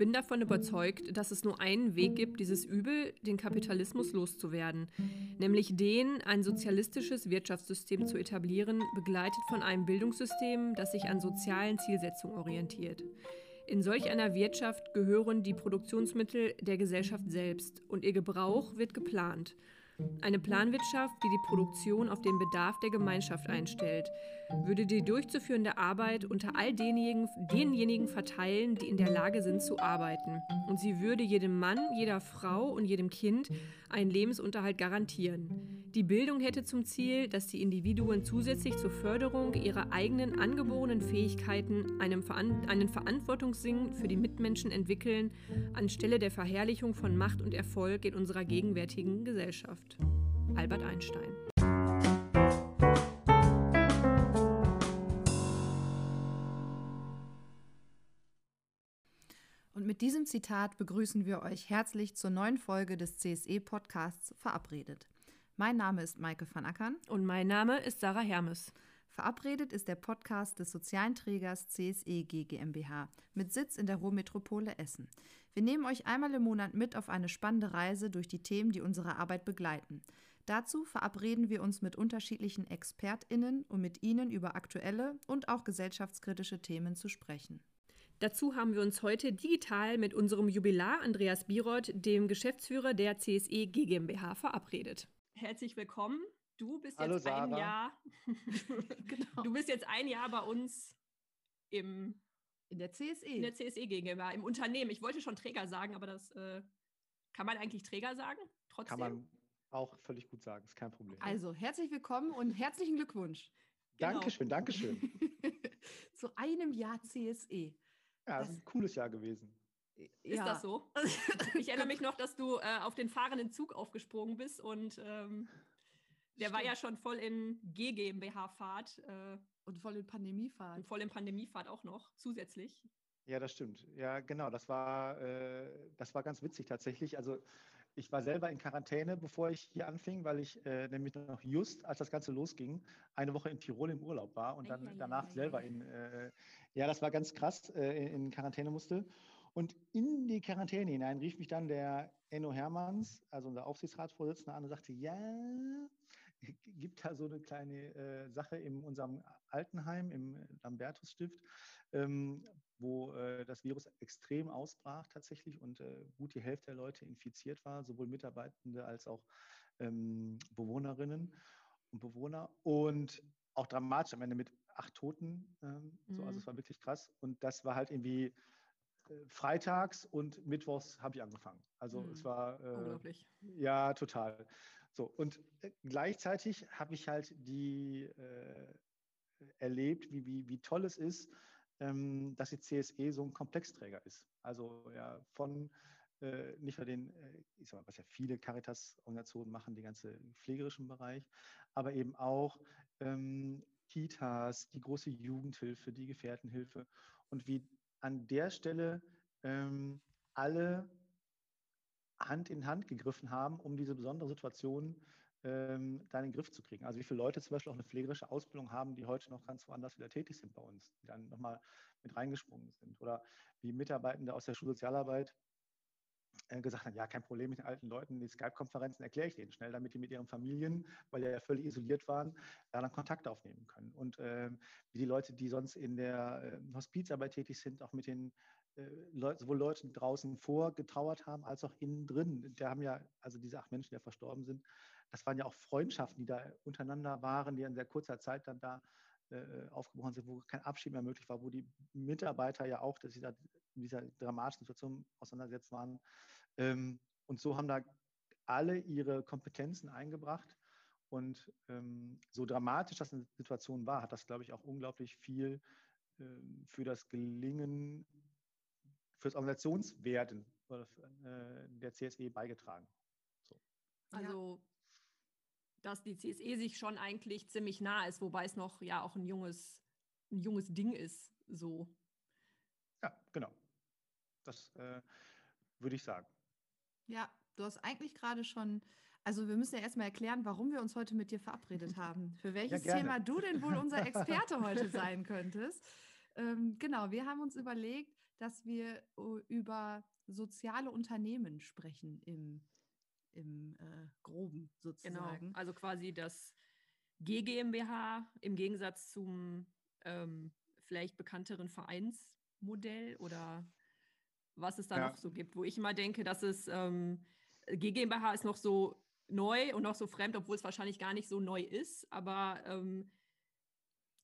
bin davon überzeugt, dass es nur einen Weg gibt, dieses Übel, den Kapitalismus, loszuwerden, nämlich den, ein sozialistisches Wirtschaftssystem zu etablieren, begleitet von einem Bildungssystem, das sich an sozialen Zielsetzungen orientiert. In solch einer Wirtschaft gehören die Produktionsmittel der Gesellschaft selbst und ihr Gebrauch wird geplant. Eine Planwirtschaft, die die Produktion auf den Bedarf der Gemeinschaft einstellt, würde die durchzuführende Arbeit unter all denjenigen, denjenigen verteilen, die in der Lage sind zu arbeiten. Und sie würde jedem Mann, jeder Frau und jedem Kind einen Lebensunterhalt garantieren. Die Bildung hätte zum Ziel, dass die Individuen zusätzlich zur Förderung ihrer eigenen angeborenen Fähigkeiten einen, Veran einen Verantwortungssinn für die Mitmenschen entwickeln, anstelle der Verherrlichung von Macht und Erfolg in unserer gegenwärtigen Gesellschaft. Albert Einstein. Mit diesem Zitat begrüßen wir euch herzlich zur neuen Folge des CSE-Podcasts Verabredet. Mein Name ist Maike van Ackern. Und mein Name ist Sarah Hermes. Verabredet ist der Podcast des sozialen Trägers CSE GmbH mit Sitz in der Ruhrmetropole Essen. Wir nehmen euch einmal im Monat mit auf eine spannende Reise durch die Themen, die unsere Arbeit begleiten. Dazu verabreden wir uns mit unterschiedlichen ExpertInnen, um mit ihnen über aktuelle und auch gesellschaftskritische Themen zu sprechen. Dazu haben wir uns heute digital mit unserem Jubilar Andreas Biroth, dem Geschäftsführer der CSE GmbH, verabredet. Herzlich willkommen. Du bist Hallo, jetzt Sarah. ein Jahr. genau. Du bist jetzt ein Jahr bei uns im, In der CSE. in der CSE GmbH, im Unternehmen. Ich wollte schon Träger sagen, aber das äh, kann man eigentlich Träger sagen? Trotzdem. Kann man auch völlig gut sagen, ist kein Problem. also, herzlich willkommen und herzlichen Glückwunsch genau. Dankeschön, Dankeschön. zu einem Jahr CSE. Ja, es ist ein cooles Jahr gewesen. Ist das so? Ich erinnere mich noch, dass du äh, auf den fahrenden Zug aufgesprungen bist und ähm, der war Stimmt. ja schon voll in G-GmbH-Fahrt äh, Und voll in Pandemiefahrt. und voll in Pandemiefahrt auch noch zusätzlich. Ja, das stimmt. Ja, genau. Das war, äh, das war ganz witzig tatsächlich. Also ich war selber in Quarantäne, bevor ich hier anfing, weil ich äh, nämlich noch just, als das Ganze losging, eine Woche in Tirol im Urlaub war und dann Eieiei. danach selber in, äh, ja, das war ganz krass, äh, in, in Quarantäne musste. Und in die Quarantäne hinein rief mich dann der Enno Hermanns, also unser Aufsichtsratsvorsitzender, an und sagte, ja, gibt da so eine kleine äh, Sache in unserem Altenheim, im Lambertus-Stift, ähm, wo äh, das Virus extrem ausbrach tatsächlich und äh, gut die Hälfte der Leute infiziert war, sowohl Mitarbeitende als auch ähm, Bewohnerinnen und Bewohner. Und auch dramatisch am Ende mit acht Toten. Ähm, so, also Mhm. es war wirklich krass. Und das war halt irgendwie äh, freitags und mittwochs habe ich angefangen. Also es Mhm. war äh, Unglaublich. ja, total. So, und äh, gleichzeitig habe ich halt die äh, erlebt, wie, wie, wie toll es ist, dass die CSE so ein Komplexträger ist. Also ja, von äh, nicht nur den, äh, ich sag mal, was ja viele Caritas-Organisationen machen, den ganzen pflegerischen Bereich, aber eben auch ähm, Kitas, die große Jugendhilfe, die Gefährtenhilfe und wie an der Stelle ähm, alle Hand in Hand gegriffen haben, um diese besondere Situation ähm, da in den Griff zu kriegen. Also wie viele Leute zum Beispiel auch eine pflegerische Ausbildung haben, die heute noch ganz woanders wieder tätig sind bei uns, die dann nochmal mit reingesprungen sind. Oder wie Mitarbeitende aus der Schulsozialarbeit äh, gesagt haben, ja, kein Problem mit den alten Leuten, die Skype-Konferenzen erkläre ich denen schnell, damit die mit ihren Familien, weil die ja völlig isoliert waren, da dann Kontakt aufnehmen können. Und ähm, wie die Leute, die sonst in der äh, Hospizarbeit tätig sind, auch mit den äh, Leuten, sowohl Leuten draußen vorgetrauert haben, als auch innen drin. Da haben ja, also diese acht Menschen, die ja verstorben sind, das waren ja auch Freundschaften, die da untereinander waren, die in sehr kurzer Zeit dann da äh, aufgebrochen sind, wo kein Abschied mehr möglich war, wo die Mitarbeiter ja auch dass sie da in dieser dramatischen Situation auseinandergesetzt waren. Ähm, und so haben da alle ihre Kompetenzen eingebracht. Und ähm, so dramatisch das eine Situation war, hat das, glaube ich, auch unglaublich viel ähm, für das Gelingen, für das Organisationswerden äh, der CSE beigetragen. Also, dass die CSE sich schon eigentlich ziemlich nah ist, wobei es noch ja auch ein junges, ein junges Ding ist. So. Ja, genau. Das äh, würde ich sagen. Ja, du hast eigentlich gerade schon, also wir müssen ja erstmal erklären, warum wir uns heute mit dir verabredet haben. Für welches gerne. Thema du denn wohl unser Experte heute sein könntest. ähm, genau, wir haben uns überlegt, dass wir uh, über soziale Unternehmen sprechen im, im äh, Groben sozusagen. Genau, also quasi das GGMBH im Gegensatz zum ähm, vielleicht bekannteren Vereinsmodell oder was es da ja. noch so gibt, wo ich immer denke, dass es ähm, GmbH ist noch so neu und noch so fremd, obwohl es wahrscheinlich gar nicht so neu ist, aber ähm,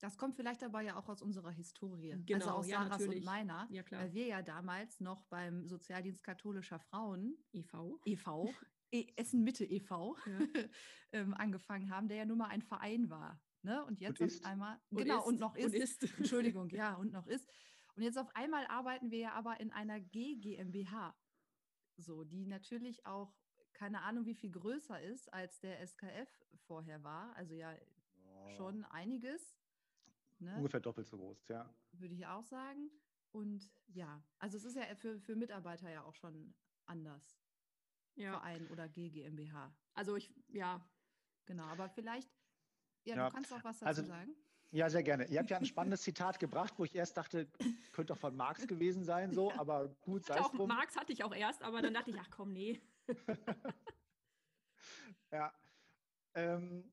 das kommt vielleicht aber ja auch aus unserer Historie. Also genau, also aus ja, Sarahs natürlich. und meiner, ja, klar. weil wir ja damals noch beim Sozialdienst katholischer Frauen e.V. e.V. E Essen Mitte e.V. Ähm, angefangen haben, der ja nun mal ein Verein war. Ne? Und jetzt und auf einmal, und genau, ist. und noch ist. Und ist. Entschuldigung, ja, und noch ist. Und jetzt auf einmal arbeiten wir ja aber in einer GGMBH. So, die natürlich auch keine Ahnung, wie viel größer ist, als der SKF vorher war. Also ja, oh. schon einiges. Ne? Ungefähr doppelt so groß, ja. Würde ich auch sagen. Und ja, also es ist ja für, für Mitarbeiter ja auch schon anders. Ja. Verein oder GGMBH. Also ich, ja. Genau, aber vielleicht, ja, ja. du kannst auch was dazu also, sagen. Ja, sehr gerne. Ihr habt ja ein spannendes Zitat gebracht, wo ich erst dachte, könnte doch von Marx gewesen sein, so, ja. aber gut, sei es drum. Marx hatte ich auch erst, aber dann dachte ich, ach komm, nee. ja. Ähm,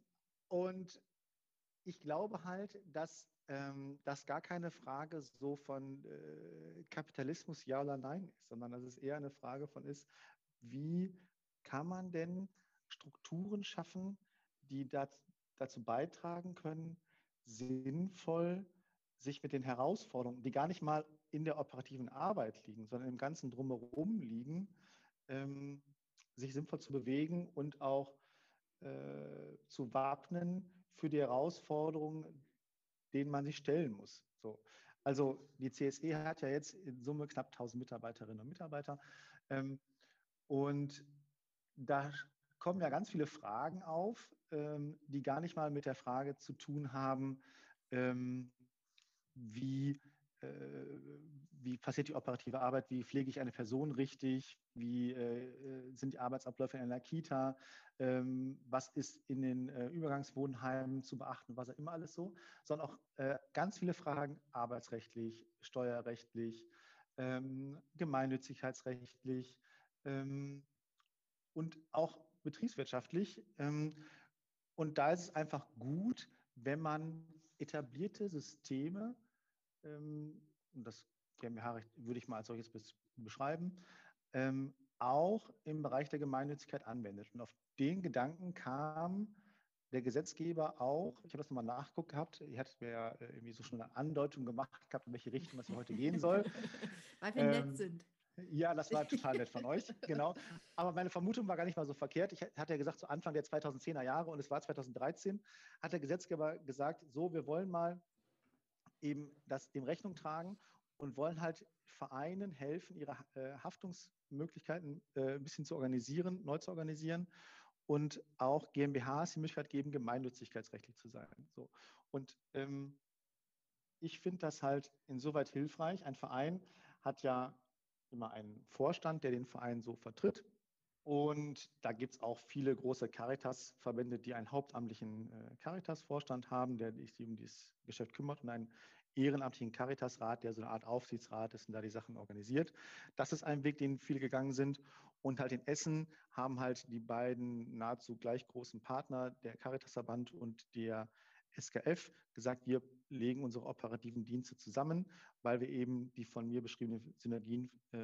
und ich glaube halt, dass ähm, das gar keine Frage so von äh, Kapitalismus ja oder nein ist, sondern dass es eher eine Frage von ist, wie kann man denn Strukturen schaffen, die dazu beitragen können, sinnvoll sich mit den Herausforderungen, die gar nicht mal in der operativen Arbeit liegen, sondern im ganzen Drumherum liegen, ähm, sich sinnvoll zu bewegen und auch äh, zu wappnen für die Herausforderungen, denen man sich stellen muss. So. Also die CSE hat ja jetzt in Summe knapp 1000 Mitarbeiterinnen und Mitarbeiter. Ähm, und da kommen ja ganz viele Fragen auf, ähm, die gar nicht mal mit der Frage zu tun haben, ähm, wie äh, wie passiert die operative Arbeit, wie pflege ich eine Person richtig, wie äh, äh, sind die Arbeitsabläufe in einer Kita, ähm, was ist in den Übergangswohnheimen zu beachten, was auch immer alles so, sondern auch ganz viele Fragen arbeitsrechtlich, steuerrechtlich, gemeinnützigkeitsrechtlich ähm, und auch betriebswirtschaftlich. und da ist es einfach gut, wenn man etablierte Systeme ähm, und das GmbH-Recht würde ich mal als solches beschreiben, ähm, auch im Bereich der Gemeinnützigkeit anwendet. Und auf den Gedanken kam der Gesetzgeber auch, ich habe das nochmal nachgeguckt gehabt, ihr hattet mir ja äh, irgendwie so schon eine Andeutung gemacht gehabt, in welche Richtung das heute gehen soll. Weil wir ähm, nett sind. Ja, das war total nett von euch, genau. Aber meine Vermutung war gar nicht mal so verkehrt. Ich hatte ja gesagt, zu Anfang der 2010er Jahre und es war 2013, hat der Gesetzgeber gesagt, so, wir wollen mal eben das dem Rechnung tragen und wollen halt Vereinen helfen, ihre äh, Haftungsmöglichkeiten äh, ein bisschen zu organisieren, neu zu organisieren und auch GmbHs die Möglichkeit geben, gemeinnützigkeitsrechtlich zu sein. So. Und ähm, ich finde das halt insoweit hilfreich. Ein Verein hat ja immer einen Vorstand, der den Verein so vertritt. Und da gibt es auch viele große Caritas-Verbände, die einen hauptamtlichen äh, Caritas-Vorstand haben, der sich um dieses Geschäft kümmert und einen ehrenamtlichen Caritas-Rat, der so eine Art Aufsichtsrat ist und da die Sachen organisiert. Das ist ein Weg, den viele gegangen sind. Und halt in Essen haben halt die beiden nahezu gleich großen Partner, der Caritas-Verband und der SKF gesagt, wir legen unsere operativen Dienste zusammen, weil wir eben die von mir beschriebenen Synergien äh,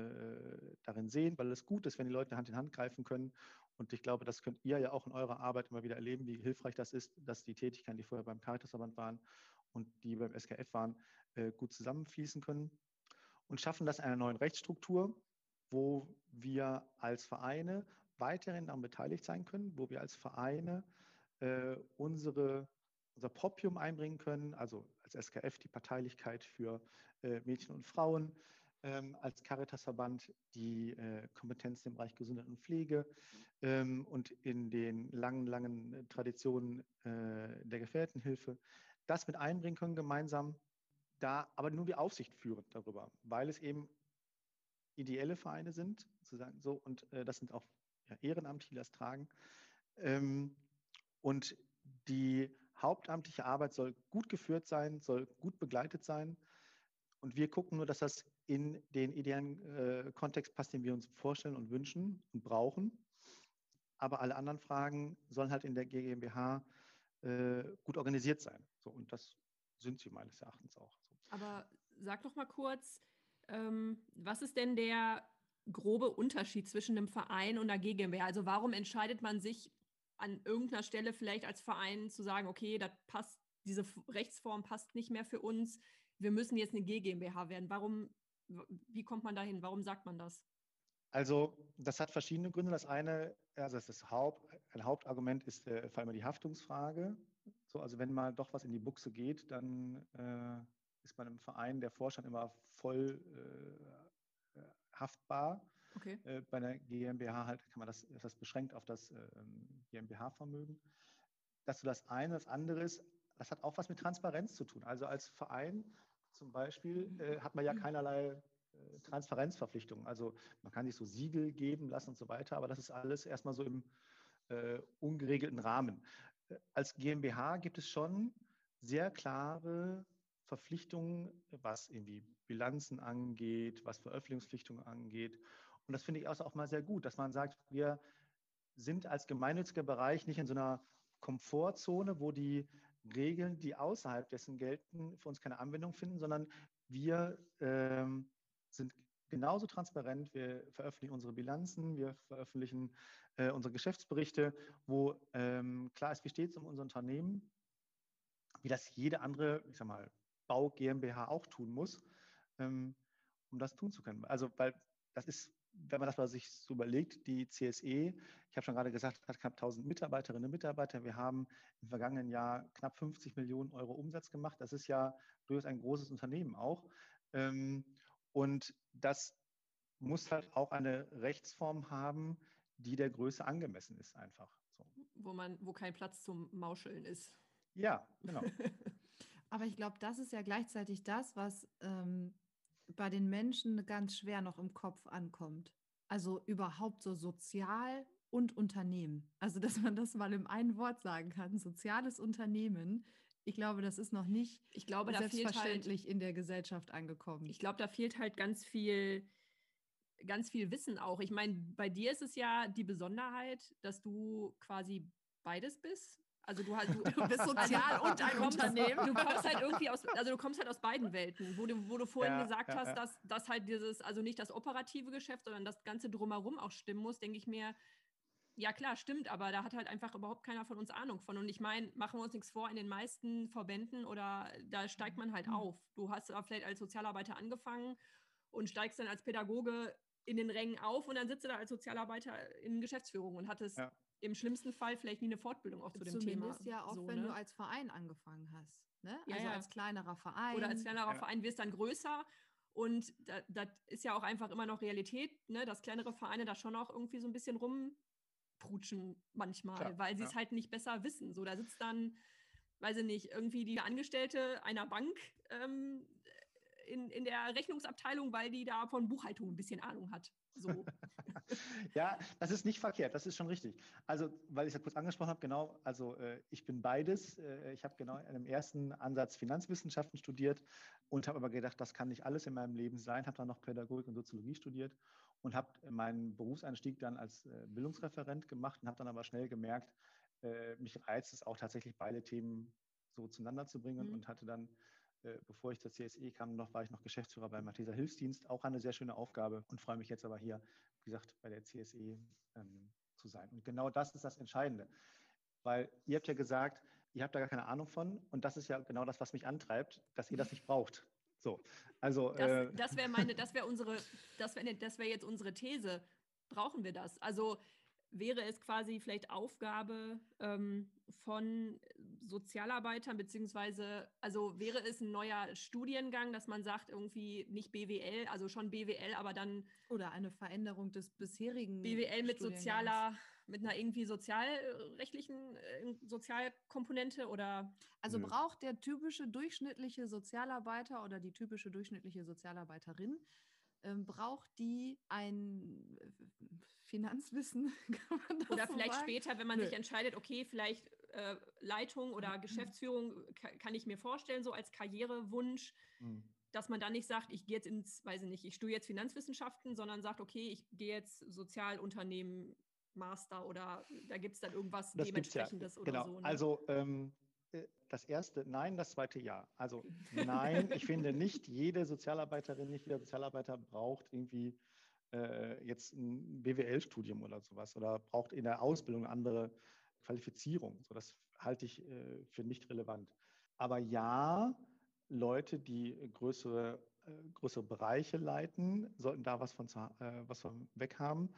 darin sehen, weil es gut ist, wenn die Leute Hand in Hand greifen können. Und ich glaube, das könnt ihr ja auch in eurer Arbeit immer wieder erleben, wie hilfreich das ist, dass die Tätigkeiten, die vorher beim Caritasverband waren und die beim SKF waren, äh, gut zusammenfließen können. Und schaffen das in einer neuen Rechtsstruktur, wo wir als Vereine weiterhin daran beteiligt sein können, wo wir als Vereine äh, unsere unser Propium einbringen können, also als SKF die Parteilichkeit für äh, Mädchen und Frauen, ähm, als Caritasverband die äh, Kompetenzen im Bereich Gesundheit und Pflege ähm, und in den langen, langen Traditionen äh, der Gefährtenhilfe, das mit einbringen können gemeinsam, da aber nur die Aufsicht führen darüber, weil es eben ideelle Vereine sind, sozusagen so, und äh, das sind auch ja, Ehrenamtliche, die das tragen. Ähm, und die hauptamtliche Arbeit soll gut geführt sein, soll gut begleitet sein. Und wir gucken nur, dass das in den idealen äh, Kontext passt, den wir uns vorstellen und wünschen und brauchen. Aber alle anderen Fragen sollen halt in der GmbH äh, gut organisiert sein. So, und das sind sie meines Erachtens auch. So. Aber sag doch mal kurz, ähm, was ist denn der grobe Unterschied zwischen einem Verein und einer GmbH? Also warum entscheidet man sich an irgendeiner Stelle vielleicht als Verein zu sagen, okay, das passt, diese Rechtsform passt nicht mehr für uns, wir müssen jetzt eine GmbH werden. Warum, wie kommt man dahin? Warum sagt man das? Also das hat verschiedene Gründe. Das eine, also das, das Haupt, ein Hauptargument ist äh, vor allem die Haftungsfrage. So, also wenn mal doch was in die Buchse geht, dann äh, ist man im Verein der Vorstand immer voll äh, haftbar. Okay. Äh, bei einer GmbH halt kann man das, ist das beschränkt auf das ähm, GmbH-Vermögen. Das ist das eine. Das andere ist, das hat auch was mit Transparenz zu tun. Also als Verein zum Beispiel äh, hat man ja keinerlei äh, Transparenzverpflichtungen. Also man kann sich so Siegel geben lassen und so weiter, aber das ist alles erstmal so im äh, ungeregelten Rahmen. Äh, als GmbH gibt es schon sehr klare Verpflichtungen, was irgendwie Bilanzen angeht, was Veröffentlichungspflichtungen angeht. Und das finde ich auch mal sehr gut, dass man sagt, wir sind als gemeinnütziger Bereich nicht in so einer Komfortzone, wo die Regeln, die außerhalb dessen gelten, für uns keine Anwendung finden, sondern wir ähm, sind genauso transparent. Wir veröffentlichen unsere Bilanzen, wir veröffentlichen äh, unsere Geschäftsberichte, wo ähm, klar ist, wie steht es um unser Unternehmen, wie das jede andere, ich sag mal, Bau GmbH auch tun muss, ähm, um das tun zu können. Also, weil das ist, wenn man das mal sich so überlegt, die CSE, ich habe schon gerade gesagt, hat knapp 1000 Mitarbeiterinnen und Mitarbeiter. Wir haben im vergangenen Jahr knapp 50 Millionen Euro Umsatz gemacht. Das ist ja durchaus ein großes Unternehmen auch. Ähm, und das muss halt auch eine Rechtsform haben, die der Größe angemessen ist, einfach. So. Wo man, wo kein Platz zum Mauscheln ist. Ja, genau. Aber ich glaube, das ist ja gleichzeitig das, was ähm, bei den Menschen ganz schwer noch im Kopf ankommt. Also überhaupt so sozial und Unternehmen. Also, dass man das mal im einen Wort sagen kann, soziales Unternehmen. Ich glaube, das ist noch nicht ich glaube, selbstverständlich halt, in der Gesellschaft angekommen. Ich glaube, da fehlt halt ganz viel, ganz viel Wissen auch. Ich meine, bei dir ist es ja die Besonderheit, dass du quasi beides bist. Also du, halt, du, bist sozial und ein Unternehmen. Du kommst halt irgendwie aus, also du kommst halt aus beiden Welten, wo du, wo du vorhin ja, gesagt ja, hast, ja. dass, dass halt dieses, also nicht das operative Geschäft, sondern das Ganze drumherum auch stimmen muss, denke ich mir, ja klar, stimmt, aber da hat halt einfach überhaupt keiner von uns Ahnung von. Und ich meine, machen wir uns nichts vor, in den meisten Verbänden oder da steigt man halt mhm. auf. Du hast vielleicht als Sozialarbeiter angefangen und steigst dann als Pädagoge in den Rängen auf und dann sitzt du da als Sozialarbeiter in Geschäftsführung und hattest ja im schlimmsten Fall vielleicht nie eine Fortbildung auch zu dem Zumindest Thema. Zumindest ja auch, so, wenn ne? du als Verein angefangen hast. Ne? Ja, also ja. als kleinerer Verein. Oder als kleinerer ja. Verein wirst dann größer. Und das da ist ja auch einfach immer noch Realität, ne? dass kleinere Vereine da schon auch irgendwie so ein bisschen rumprutschen manchmal, Klar, weil sie es halt nicht besser wissen. So, da sitzt dann, weiß ich nicht, irgendwie die Angestellte einer Bank ähm, in, in der Rechnungsabteilung, weil die da von Buchhaltung ein bisschen Ahnung hat. So. ja, das ist nicht verkehrt, das ist schon richtig. Also, weil ich es ja kurz angesprochen habe, genau, also äh, ich bin beides. Äh, ich habe genau in einem ersten Ansatz Finanzwissenschaften studiert und habe aber gedacht, das kann nicht alles in meinem Leben sein, habe dann noch Pädagogik und Soziologie studiert und habe meinen Berufseinstieg dann als äh, Bildungsreferent gemacht und habe dann aber schnell gemerkt, äh, mich reizt es auch tatsächlich beide Themen so zueinander zu bringen mhm. und hatte dann bevor ich zur CSE kam, noch war ich noch Geschäftsführer beim Malteser Hilfsdienst. Auch eine sehr schöne Aufgabe und freue mich jetzt aber hier, wie gesagt, bei der CSE ähm, zu sein. Und genau das ist das Entscheidende. Weil ihr habt ja gesagt, ihr habt da gar keine Ahnung von und das ist ja genau das, was mich antreibt, dass ihr das nicht braucht. So, also das, äh, das wäre meine, das wäre unsere, das wäre das wäre jetzt unsere These. Brauchen wir das? Also wäre es quasi vielleicht Aufgabe ähm, von Sozialarbeitern, beziehungsweise, also wäre es ein neuer Studiengang, dass man sagt, irgendwie nicht BWL, also schon BWL, aber dann. Oder eine Veränderung des bisherigen. BWL mit sozialer, mit einer irgendwie sozialrechtlichen äh, Sozialkomponente oder. Also Nö. braucht der typische durchschnittliche Sozialarbeiter oder die typische durchschnittliche Sozialarbeiterin ähm, braucht die ein Finanzwissen. oder vielleicht sagen? später, wenn man Nö. sich entscheidet, okay, vielleicht äh, Leitung oder Geschäftsführung kann ich mir vorstellen, so als Karrierewunsch. Mhm. dass man dann nicht sagt, ich gehe jetzt ins, weiß ich nicht, ich studiere jetzt Finanzwissenschaften, sondern sagt, okay, ich gehe jetzt Sozialunternehmen Master oder da gibt es dann irgendwas das dementsprechendes ja, oder genau. so. Ne? Also ähm, äh, das erste Nein, das zweite Ja. Also nein, ich finde nicht jede Sozialarbeiterin, nicht jeder Sozialarbeiter braucht irgendwie äh, jetzt ein BWL-Studium oder sowas oder braucht in der Ausbildung eine andere Qualifizierung. So, das halte ich äh, für nicht relevant. Aber ja, Leute, die größere, äh, größere Bereiche leiten, sollten da was von, äh, was von weg haben.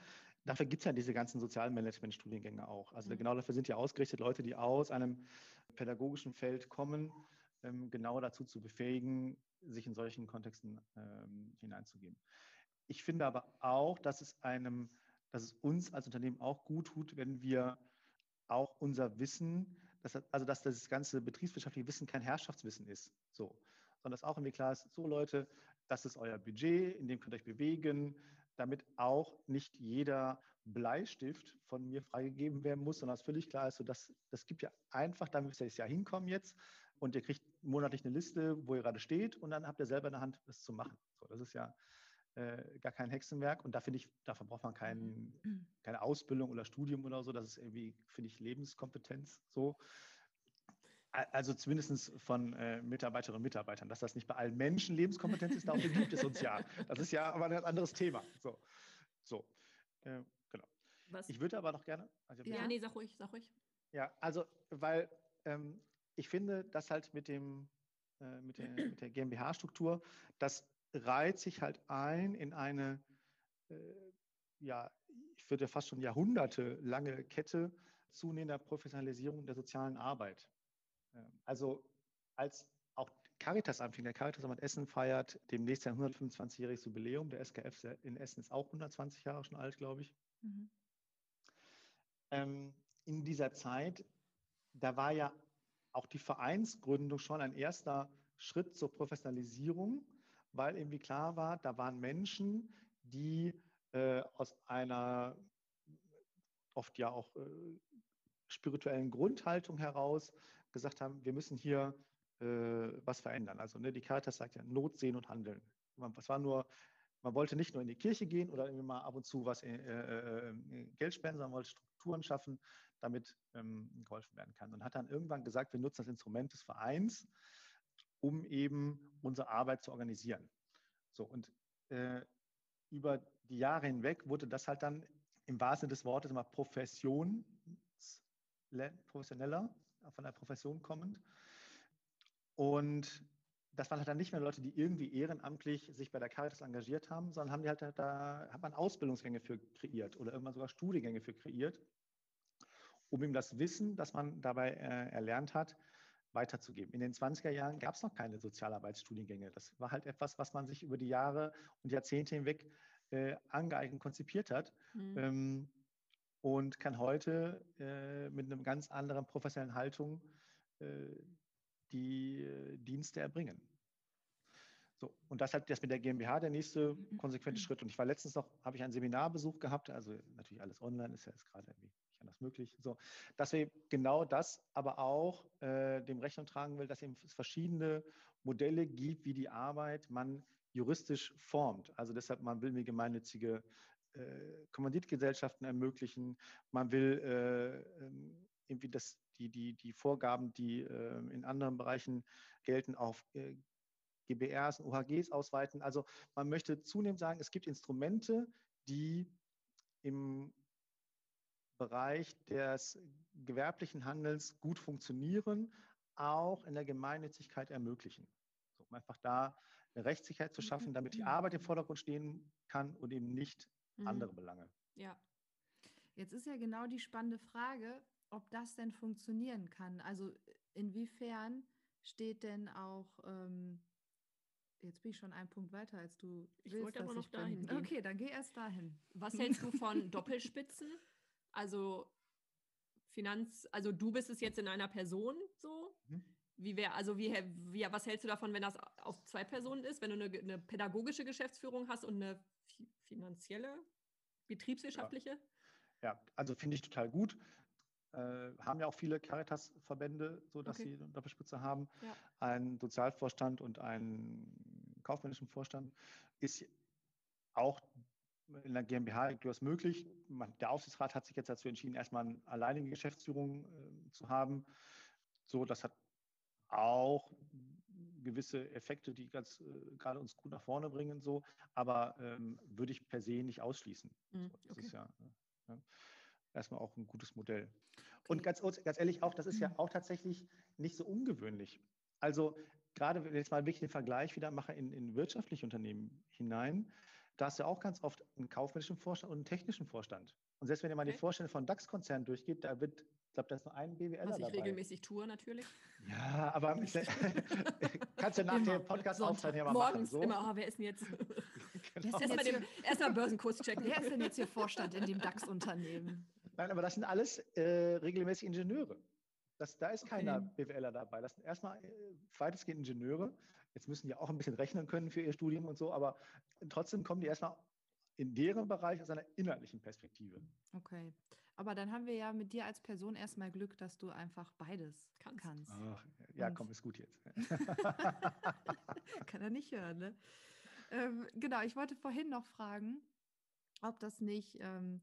Dafür gibt es ja diese ganzen Sozialmanagement-Studiengänge auch. Also mhm. genau dafür sind ja ausgerichtet Leute, die aus einem pädagogischen Feld kommen, ähm, genau dazu zu befähigen, sich in solchen Kontexten ähm, hineinzugeben. Ich finde aber auch, dass es einem, dass es uns als Unternehmen auch gut tut, wenn wir auch unser Wissen, dass, also dass das ganze betriebswirtschaftliche Wissen kein Herrschaftswissen ist, so, sondern dass auch irgendwie klar ist, so Leute, das ist euer Budget, in dem könnt ihr euch bewegen, damit auch nicht jeder Bleistift von mir freigegeben werden muss, sondern es völlig klar ist, so dass das gibt ja einfach, damit wir das Jahr hinkommen jetzt und ihr kriegt monatlich eine Liste, wo ihr gerade steht und dann habt ihr selber in der Hand, das zu machen. So, das ist ja äh, gar kein Hexenwerk und da finde ich, dafür braucht man kein, mhm. keine Ausbildung oder Studium oder so. Das ist irgendwie, finde ich, Lebenskompetenz so. Also zumindest von äh, Mitarbeiterinnen und Mitarbeitern, dass das nicht bei allen Menschen Lebenskompetenz ist, dafür gibt es uns ja. Das ist ja aber ein anderes Thema. So, so äh, genau. Was? Ich würde aber noch gerne. Also, ja, nee, sag ruhig, sag ruhig. Ja, also, weil ähm, ich finde, dass halt mit dem äh, mit der, mit der GmbH-Struktur, das reiht sich halt ein in eine, äh, ja, ich würde fast schon jahrhundertelange Kette zunehmender Professionalisierung der sozialen Arbeit. Also als auch Caritas anfing, der Caritas Amt Essen feiert demnächst ein 125-jähriges Jubiläum. Der SKF in Essen ist auch 120 Jahre schon alt, glaube ich. Mhm. Ähm, in dieser Zeit, da war ja auch die Vereinsgründung schon ein erster Schritt zur Professionalisierung weil irgendwie klar war, da waren Menschen, die äh, aus einer oft ja auch äh, spirituellen Grundhaltung heraus gesagt haben, wir müssen hier äh, was verändern. Also ne, die Caritas sagt ja Not sehen und handeln. Man, war nur, man wollte nicht nur in die Kirche gehen oder irgendwie mal ab und zu was äh, äh, Geld spenden, sondern wollte Strukturen schaffen, damit ähm, geholfen werden kann. Und hat dann irgendwann gesagt, wir nutzen das Instrument des Vereins, um eben unsere Arbeit zu organisieren. So, und äh, über die Jahre hinweg wurde das halt dann im wahrsten Sinne des Wortes immer Profession, professioneller, von der Profession kommend. Und das waren halt dann nicht mehr Leute, die irgendwie ehrenamtlich sich bei der Caritas engagiert haben, sondern haben die halt da, hat man Ausbildungsgänge für kreiert oder irgendwann sogar Studiengänge für kreiert, um ihm das Wissen, das man dabei äh, erlernt hat, weiterzugeben. In den 20er Jahren gab es noch keine Sozialarbeitsstudiengänge. Das war halt etwas, was man sich über die Jahre und Jahrzehnte hinweg äh, angeeignet konzipiert hat mhm. ähm, und kann heute äh, mit einer ganz anderen professionellen Haltung äh, die äh, Dienste erbringen. So, und das hat das mit der GmbH der nächste konsequente mhm. Schritt. Und ich war letztens noch, habe ich einen Seminarbesuch gehabt, also natürlich alles online, ist ja jetzt gerade irgendwie anders möglich. So, dass wir genau das aber auch äh, dem Rechnung tragen will, dass es verschiedene Modelle gibt, wie die Arbeit man juristisch formt. Also deshalb, man will mir gemeinnützige äh, Kommanditgesellschaften ermöglichen, man will äh, ähm, irgendwie das, die, die, die Vorgaben, die äh, in anderen Bereichen gelten, auf äh, GBRs und OHGs ausweiten. Also man möchte zunehmend sagen, es gibt Instrumente, die im Bereich des gewerblichen Handelns gut funktionieren, auch in der Gemeinnützigkeit ermöglichen. So, um einfach da eine Rechtssicherheit zu schaffen, damit die Arbeit im Vordergrund stehen kann und eben nicht mhm. andere Belange. Ja. Jetzt ist ja genau die spannende Frage, ob das denn funktionieren kann. Also inwiefern steht denn auch, ähm, jetzt bin ich schon einen Punkt weiter, als du ich willst, wollte aber noch dahin gehen. Okay, dann geh erst dahin. Was hältst du von Doppelspitzen? Also Finanz, also du bist es jetzt in einer Person so. Mhm. Wie wäre, also wie, wie, was hältst du davon, wenn das auf zwei Personen ist, wenn du eine, eine pädagogische Geschäftsführung hast und eine finanzielle, betriebswirtschaftliche? Ja, ja also finde ich total gut. Äh, haben ja auch viele Caritas-Verbände, so dass okay. sie eine Doppelspitze haben. Ja. Einen Sozialvorstand und einen kaufmännischen Vorstand, ist auch in der GmbH durchaus möglich. Der Aufsichtsrat hat sich jetzt dazu entschieden, erstmal eine alleinige Geschäftsführung äh, zu haben. So, das hat auch gewisse Effekte, die ganz äh, gerade uns gut nach vorne bringen, so, aber ähm, würde ich per se nicht ausschließen. Mhm, so, das okay. ist ja, ja, erstmal auch ein gutes Modell. Okay. Und ganz, ganz ehrlich, auch das ist ja mhm. auch tatsächlich nicht so ungewöhnlich. Also gerade wenn ich jetzt mal wirklich den Vergleich wieder mache in, in wirtschaftliche Unternehmen hinein, da hast du auch ganz oft einen kaufmännischen Vorstand und einen technischen Vorstand. Und selbst wenn ihr mal okay. die Vorstände von DAX-Konzernen durchgeht, da wird, ich glaube, da ist nur ein BWL Was ich dabei. regelmäßig tue, natürlich. Ja, aber kannst du nach immer. dem Podcast aufzeigen ja mal Morgens machen. So. immer, oh, wer ist denn jetzt? genau. Erstmal erst Börsenkurs checken. Wer ist denn jetzt hier Vorstand in dem DAX-Unternehmen? Nein, aber das sind alles äh, regelmäßig Ingenieure. Das, da ist keiner okay. BWLer dabei. Das sind erstmal äh, weitestgehend Ingenieure. Jetzt müssen die auch ein bisschen rechnen können für ihr Studium und so, aber trotzdem kommen die erstmal in deren Bereich aus einer inhaltlichen Perspektive. Okay. Aber dann haben wir ja mit dir als Person erstmal Glück, dass du einfach beides kannst. kannst. Ach, ja, und komm, ist gut jetzt. Kann er nicht hören, ne? Ähm, genau, ich wollte vorhin noch fragen, ob das nicht, ähm,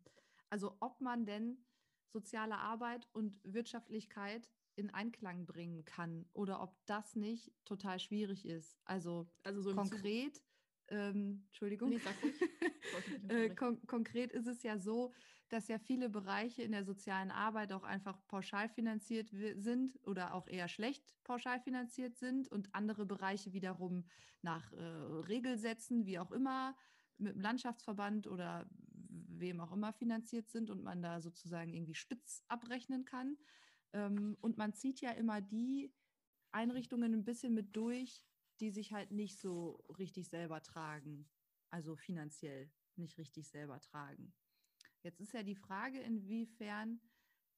also ob man denn soziale Arbeit und Wirtschaftlichkeit in Einklang bringen kann oder ob das nicht total schwierig ist. Also, also so konkret, ähm, Entschuldigung. Nee, äh, kon konkret ist es ja so, dass ja viele Bereiche in der sozialen Arbeit auch einfach pauschal finanziert sind oder auch eher schlecht pauschal finanziert sind und andere Bereiche wiederum nach äh, Regelsätzen, wie auch immer, mit dem Landschaftsverband oder wem auch immer finanziert sind und man da sozusagen irgendwie spitz abrechnen kann. Ähm, und man zieht ja immer die Einrichtungen ein bisschen mit durch, die sich halt nicht so richtig selber tragen, also finanziell nicht richtig selber tragen. Jetzt ist ja die Frage, inwiefern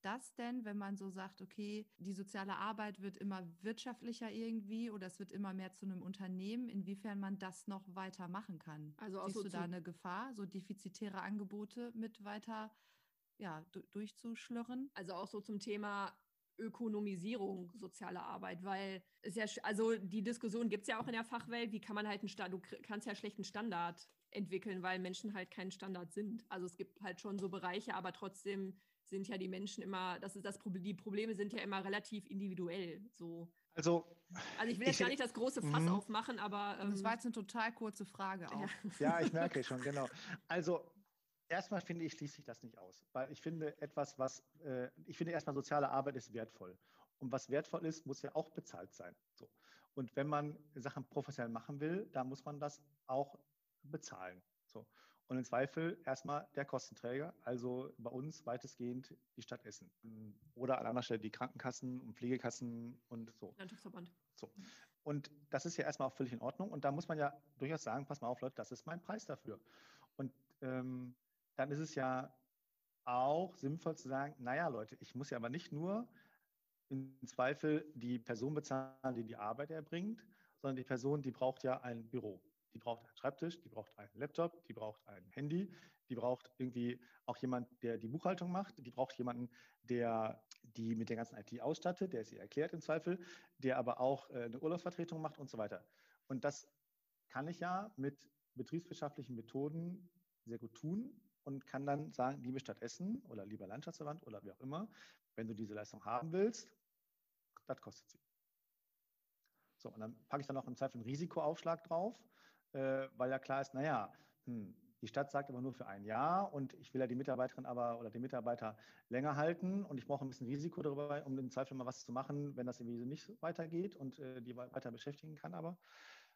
das denn, wenn man so sagt, okay, die soziale Arbeit wird immer wirtschaftlicher irgendwie oder es wird immer mehr zu einem Unternehmen, inwiefern man das noch weiter machen kann? Also Siehst so du da eine Gefahr, so defizitäre Angebote mit weiter ja, durchzuschlürren? Also auch so zum Thema Ökonomisierung sozialer Arbeit, weil es ja, also die Diskussion gibt es ja auch in der Fachwelt, wie kann man halt einen Standard, du kannst ja schlechten Standard entwickeln, weil Menschen halt kein Standard sind. Also es gibt halt schon so Bereiche, aber trotzdem sind ja die Menschen immer, das ist das Problem, die Probleme sind ja immer relativ individuell. So. Also, also ich will jetzt ich, gar nicht das große Fass mhm. aufmachen, aber. Ähm, das war jetzt eine total kurze Frage auch. Ja, ich merke schon, genau. Also erstmal finde ich, schließt sich das nicht aus. Weil ich finde etwas, was, äh, ich finde erstmal soziale Arbeit ist wertvoll. Und was wertvoll ist, muss ja auch bezahlt sein. So. Und wenn man Sachen professionell machen will, dann muss man das auch bezahlen. So. Und im Zweifel erstmal der Kostenträger, also bei uns weitestgehend die Stadt Essen. Oder an anderer Stelle die Krankenkassen und Pflegekassen und so. Landschaftsverband. So. Und das ist ja erstmal auch völlig in Ordnung. Und da muss man ja durchaus sagen, pass mal auf, Leute, das ist mein Preis dafür. Und ähm, dann ist es ja auch sinnvoll zu sagen, naja, Leute, ich muss ja aber nicht nur im Zweifel die Person bezahlen, die die Arbeit erbringt, sondern die Person, die braucht ja ein Büro die braucht einen Schreibtisch, die braucht einen Laptop, die braucht ein Handy, die braucht irgendwie auch jemand, der die Buchhaltung macht, die braucht jemanden, der die mit der ganzen IT ausstattet, der sie erklärt im Zweifel, der aber auch äh, eine Urlaubsvertretung macht und so weiter. Und das kann ich ja mit betriebswirtschaftlichen Methoden sehr gut tun und kann dann sagen, liebe Stadt Essen oder lieber Landschaftsverband oder wie auch immer, wenn du diese Leistung haben willst, das kostet sie. So, und dann packe ich dann noch im Zweifel einen Risikoaufschlag drauf äh, weil ja klar ist, naja, hm, die Stadt sagt aber nur für ein Jahr und ich will ja die Mitarbeiterin aber oder den Mitarbeiter länger halten und ich brauche ein bisschen Risiko darüber, um im Zweifel mal was zu machen, wenn das irgendwie so nicht weitergeht und äh, die weiter beschäftigen kann. Aber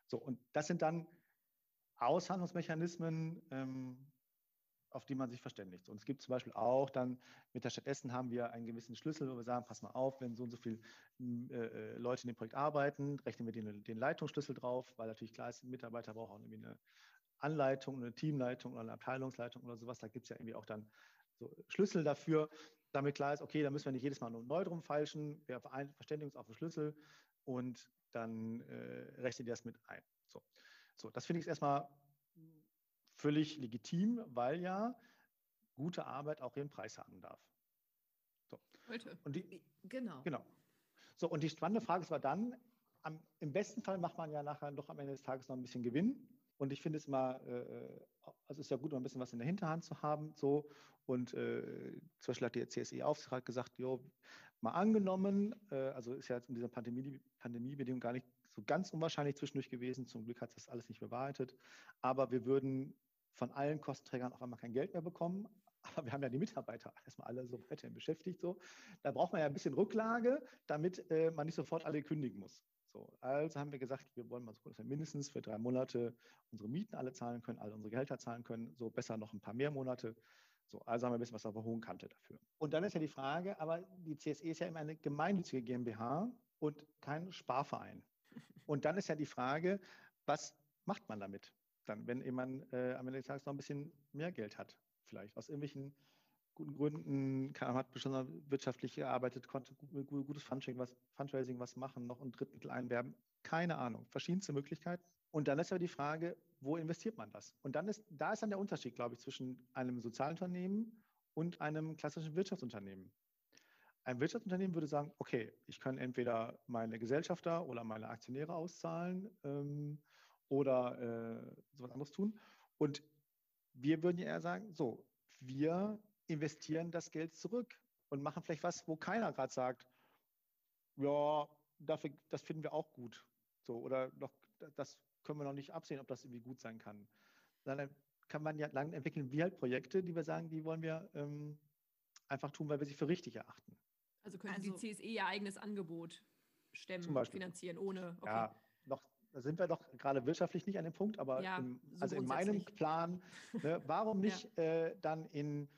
so, und das sind dann Aushandlungsmechanismen, ähm, auf die man sich verständigt. Und es gibt zum Beispiel auch dann mit der Stadt Essen haben wir einen gewissen Schlüssel, wo wir sagen, pass mal auf, wenn so und so viele äh, äh, Leute in dem Projekt arbeiten, rechnen wir den, den Leitungsschlüssel drauf, weil natürlich klar ist, ein Mitarbeiter braucht auch irgendwie eine Anleitung, eine Teamleitung oder eine Abteilungsleitung oder sowas. Da gibt es ja irgendwie auch dann so Schlüssel dafür, damit klar ist, okay, da müssen wir nicht jedes Mal nur neu drum feilschen, wir verständigen uns auf den Schlüssel und dann äh, rechnet ihr das mit ein. So, so das finde ich erstmal völlig legitim, weil ja gute Arbeit auch ihren Preis haben darf. So. Heute. Und die, genau. Genau. So, und die spannende Frage ist aber dann, am, im besten Fall macht man ja nachher doch am Ende des Tages noch ein bisschen Gewinn. Und ich finde es mal, äh, also ist ja gut, noch ein bisschen was in der Hinterhand zu haben. So. Und äh, zum Beispiel hat die CSE-Aufsichtsrat gesagt, jo, mal angenommen, äh, also ist ja jetzt in dieser Pandemie, Pandemiebedingung gar nicht so ganz unwahrscheinlich zwischendurch gewesen. Zum Glück hat das alles nicht bewahrheitet. Aber wir würden von allen Kostenträgern auf einmal kein Geld mehr bekommen. Aber wir haben ja die Mitarbeiter erstmal alle so weiterhin beschäftigt. So. Da braucht man ja ein bisschen Rücklage, damit äh, man nicht sofort alle kündigen muss. So, also haben wir gesagt, wir wollen mal so, dass wir mindestens für drei Monate unsere Mieten alle zahlen können, alle unsere Gehälter zahlen können, so besser noch ein paar mehr Monate. So, also haben wir ein bisschen was auf der hohen Kante dafür. Und dann ist ja die Frage, aber die CSE ist ja immer eine gemeinnützige GmbH und kein Sparverein. Und dann ist ja die Frage, was macht man damit? Dann, wenn jemand äh, am Ende des Tages noch ein bisschen mehr Geld hat, vielleicht aus irgendwelchen guten Gründen, kann, hat besonders wirtschaftlich gearbeitet, konnte gutes Fundraising was, Fundraising was machen, noch ein Drittmittel einwerben. Keine Ahnung, verschiedenste Möglichkeiten. Und dann ist aber die Frage, wo investiert man das? Und dann ist, da ist dann der Unterschied, glaube ich, zwischen einem Sozialunternehmen und einem klassischen Wirtschaftsunternehmen. Ein Wirtschaftsunternehmen würde sagen, okay, ich kann entweder meine Gesellschafter oder meine Aktionäre auszahlen ähm, oder äh, sowas anderes tun. Und wir würden ja eher sagen, so, wir investieren das Geld zurück und machen vielleicht was, wo keiner gerade sagt, ja, dafür, das finden wir auch gut. So, oder noch, das können wir noch nicht absehen, ob das irgendwie gut sein kann. Dann kann man ja lang entwickeln, wie halt Projekte, die wir sagen, die wollen wir ähm, einfach tun, weil wir sie für richtig erachten. Also können also, die CSE ihr eigenes Angebot stemmen, finanzieren, ohne. Okay. Ja, noch, da sind wir doch gerade wirtschaftlich nicht an dem Punkt, aber ja, im, so also in meinem Plan, ne, warum nicht ja. äh, dann in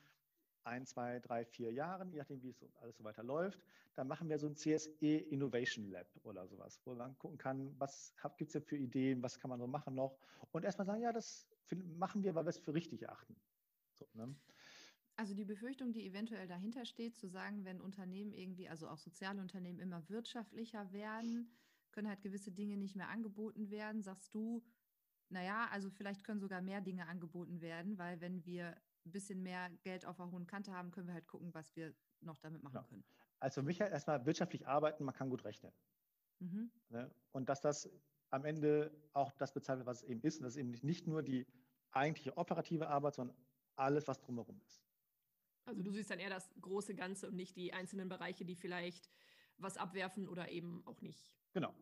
ein, zwei, drei, vier Jahren, je nachdem, wie es alles so weiter läuft, dann machen wir so ein CSE Innovation Lab oder sowas, wo man gucken kann, was gibt es denn für Ideen, was kann man so machen noch und erstmal sagen, ja, das machen wir, weil wir es für richtig erachten. So, ne? Also die Befürchtung, die eventuell dahinter steht, zu sagen, wenn Unternehmen irgendwie, also auch soziale Unternehmen immer wirtschaftlicher werden, können halt gewisse Dinge nicht mehr angeboten werden, sagst du, naja, also vielleicht können sogar mehr Dinge angeboten werden, weil wenn wir ein bisschen mehr Geld auf der hohen Kante haben, können wir halt gucken, was wir noch damit machen ja. können. Also für mich halt erstmal wirtschaftlich arbeiten, man kann gut rechnen. Mhm. Ne? Und dass das am Ende auch das bezahlt wird, was es eben ist. Und das ist eben nicht nur die eigentliche operative Arbeit, sondern alles, was drumherum ist. Also du siehst dann eher das große Ganze und nicht die einzelnen Bereiche, die vielleicht was abwerfen oder eben auch nicht. Genau.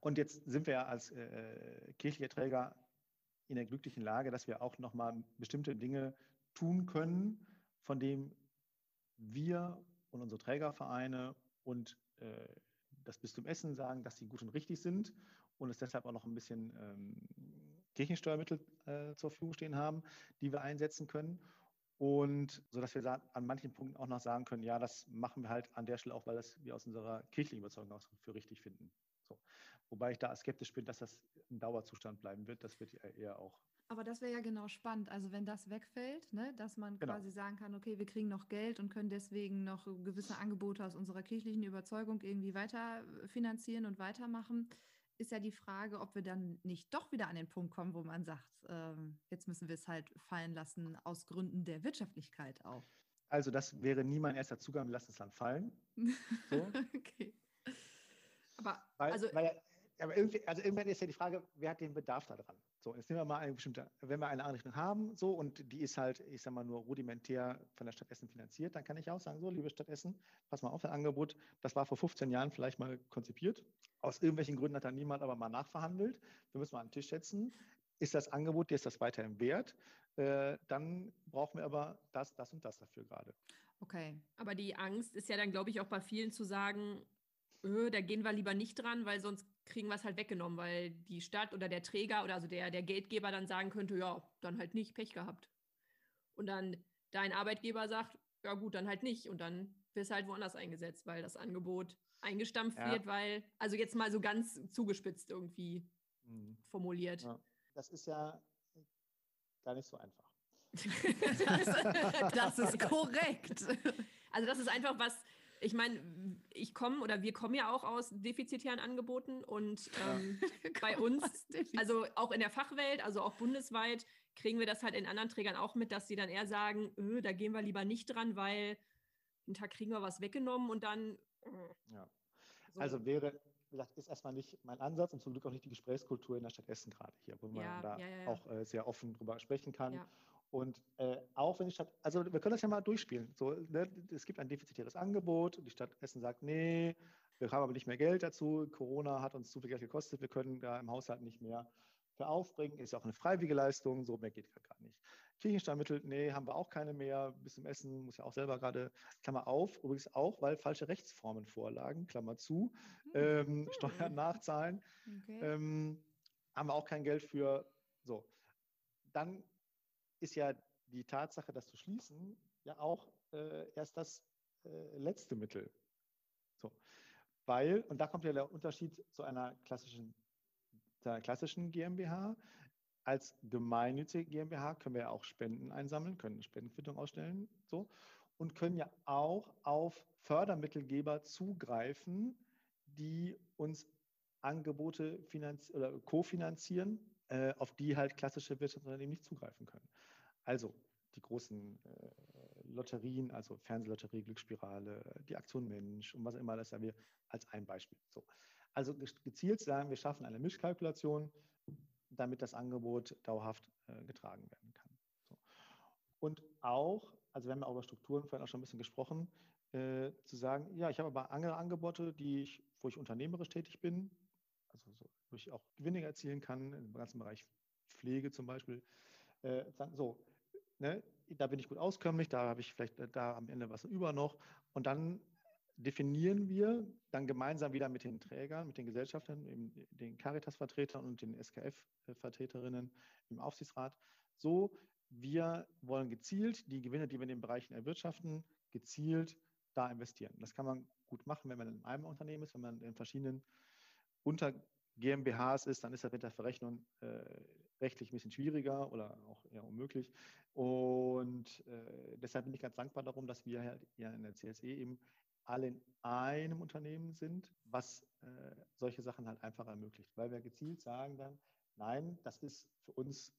Und jetzt sind wir ja als äh, kirchlicher Träger in der glücklichen Lage, dass wir auch nochmal bestimmte Dinge tun können, von dem wir und unsere Trägervereine und äh, das Bistum Essen sagen, dass sie gut und richtig sind und es deshalb auch noch ein bisschen ähm, Kirchensteuermittel äh, zur Verfügung stehen haben, die wir einsetzen können. Und so dass wir an manchen Punkten auch noch sagen können, ja, das machen wir halt an der Stelle auch, weil das wir aus unserer kirchlichen Überzeugung auch für richtig finden. So. Wobei ich da skeptisch bin, dass das ein Dauerzustand bleiben wird. Das wird eher auch aber das wäre ja genau spannend. Also wenn das wegfällt, ne, dass man genau. quasi sagen kann, okay, wir kriegen noch Geld und können deswegen noch gewisse Angebote aus unserer kirchlichen Überzeugung irgendwie weiter finanzieren und weitermachen, ist ja die Frage, ob wir dann nicht doch wieder an den Punkt kommen, wo man sagt, äh, jetzt müssen wir es halt fallen lassen aus Gründen der Wirtschaftlichkeit auch. Also das wäre nie mein erster Zugang, lass es dann fallen. So. okay. Aber weil, also, weil, aber irgendwie, also irgendwann ist ja die Frage, wer hat den Bedarf daran? So, jetzt nehmen wir mal eine bestimmte, wenn wir eine Einrichtung haben, so, und die ist halt, ich sag mal, nur rudimentär von der Stadt Essen finanziert, dann kann ich auch sagen, so, liebe Stadt Essen, pass mal auf, das Angebot, das war vor 15 Jahren vielleicht mal konzipiert. Aus irgendwelchen Gründen hat da niemand aber mal nachverhandelt. Wir müssen mal an den Tisch setzen. Ist das Angebot, dir ist das weiterhin wert? Äh, dann brauchen wir aber das, das und das dafür gerade. Okay. Aber die Angst ist ja dann, glaube ich, auch bei vielen zu sagen, öh, da gehen wir lieber nicht dran, weil sonst kriegen wir es halt weggenommen, weil die Stadt oder der Träger oder also der, der Geldgeber dann sagen könnte, ja, dann halt nicht, Pech gehabt. Und dann dein Arbeitgeber sagt, ja gut, dann halt nicht. Und dann wirst du halt woanders eingesetzt, weil das Angebot eingestampft ja. wird, weil, also jetzt mal so ganz zugespitzt irgendwie mhm. formuliert. Ja. Das ist ja gar nicht so einfach. das, das ist korrekt. Also das ist einfach was, ich meine, ich komme oder wir kommen ja auch aus defizitären Angeboten und ähm, ja. bei uns, also auch in der Fachwelt, also auch bundesweit, kriegen wir das halt in anderen Trägern auch mit, dass sie dann eher sagen, öh, da gehen wir lieber nicht dran, weil einen Tag kriegen wir was weggenommen und dann. Äh, ja. So. Also wäre, wie gesagt, ist erstmal nicht mein Ansatz und zum Glück auch nicht die Gesprächskultur in der Stadt Essen gerade hier, wo man Ja, da ja, ja, ja. auch äh, sehr offen drüber sprechen kann. Und äh, auch wenn die Stadt, also wir können das ja mal durchspielen. So, ne, es gibt ein defizitäres Angebot und die Stadt Essen sagt, nee, wir haben aber nicht mehr Geld dazu. Corona hat uns zu viel Geld gekostet, wir können da im Haushalt nicht mehr für aufbringen. Ist ja auch eine freiwillige Leistung, so mehr geht gerade nicht. Kirchensteuermittel, nee, haben wir auch keine mehr. Bis zum Essen muss ja auch selber gerade, Klammer auf, übrigens auch, weil falsche Rechtsformen vorlagen, Klammer zu, ähm, Steuern nachzahlen Okay. ähm, haben wir auch kein Geld für. So, dann ist ja die Tatsache, das zu schließen, ja auch äh, erst das äh, letzte Mittel. So, weil, und da kommt ja der Unterschied zu einer klassischen, zu einer klassischen GmbH. Als gemeinnützige GmbH können wir ja auch Spenden einsammeln, können eine Spendenquittung ausstellen, so, und können ja auch auf Fördermittelgeber zugreifen, die uns Angebote finanz oder kofinanzieren, äh, auf die halt klassische Wirtschaftsunternehmen nicht zugreifen können. Also die großen äh, Lotterien, also Fernsehlotterie, Glücksspirale, die Aktion Mensch und was immer das ja wir als ein Beispiel. So. Also ge- gezielt sagen, wir schaffen eine Mischkalkulation, damit das Angebot dauerhaft äh, getragen werden kann. So. Und auch, also wir haben ja auch über Strukturen vorhin auch schon ein bisschen gesprochen, äh, zu sagen, ja, ich habe aber andere Angebote, die ich, wo ich unternehmerisch tätig bin, also so, wo ich auch Gewinne erzielen kann, im ganzen Bereich Pflege zum Beispiel. Äh, sagen, so, ne, da bin ich gut auskömmlich, da habe ich vielleicht äh, da am Ende was über noch. Und dann definieren wir dann gemeinsam wieder mit den Trägern, mit den Gesellschaftern, den Caritas-Vertretern und den SKF-Vertreterinnen im Aufsichtsrat, so, wir wollen gezielt die Gewinne, die wir in den Bereichen erwirtschaften, gezielt da investieren. Das kann man gut machen, wenn man in einem Unternehmen ist, wenn man in verschiedenen unter GmbHs ist, dann ist das mit der Verrechnung äh, rechtlich ein bisschen schwieriger oder auch eher unmöglich. Und äh, deshalb bin ich ganz dankbar darum, dass wir halt ja in der CSE eben alle in einem Unternehmen sind, was äh, solche Sachen halt einfach ermöglicht, weil wir gezielt sagen dann, nein, das ist für uns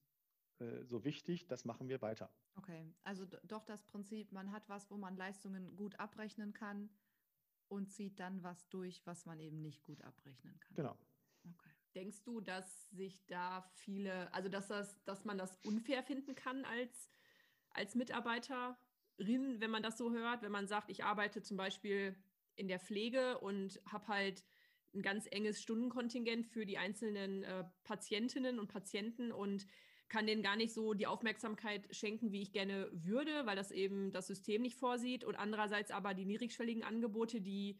äh, so wichtig, das machen wir weiter. Okay, also doch das Prinzip, man hat was, wo man Leistungen gut abrechnen kann und zieht dann was durch, was man eben nicht gut abrechnen kann. Genau. Denkst du, dass sich da viele, also dass das, dass man das unfair finden kann als, als Mitarbeiterin, wenn man das so hört, wenn man sagt, ich arbeite zum Beispiel in der Pflege und habe halt ein ganz enges Stundenkontingent für die einzelnen äh, Patientinnen und Patienten und kann denen gar nicht so die Aufmerksamkeit schenken, wie ich gerne würde, weil das eben das System nicht vorsieht. Und andererseits aber die niedrigschwelligen Angebote, die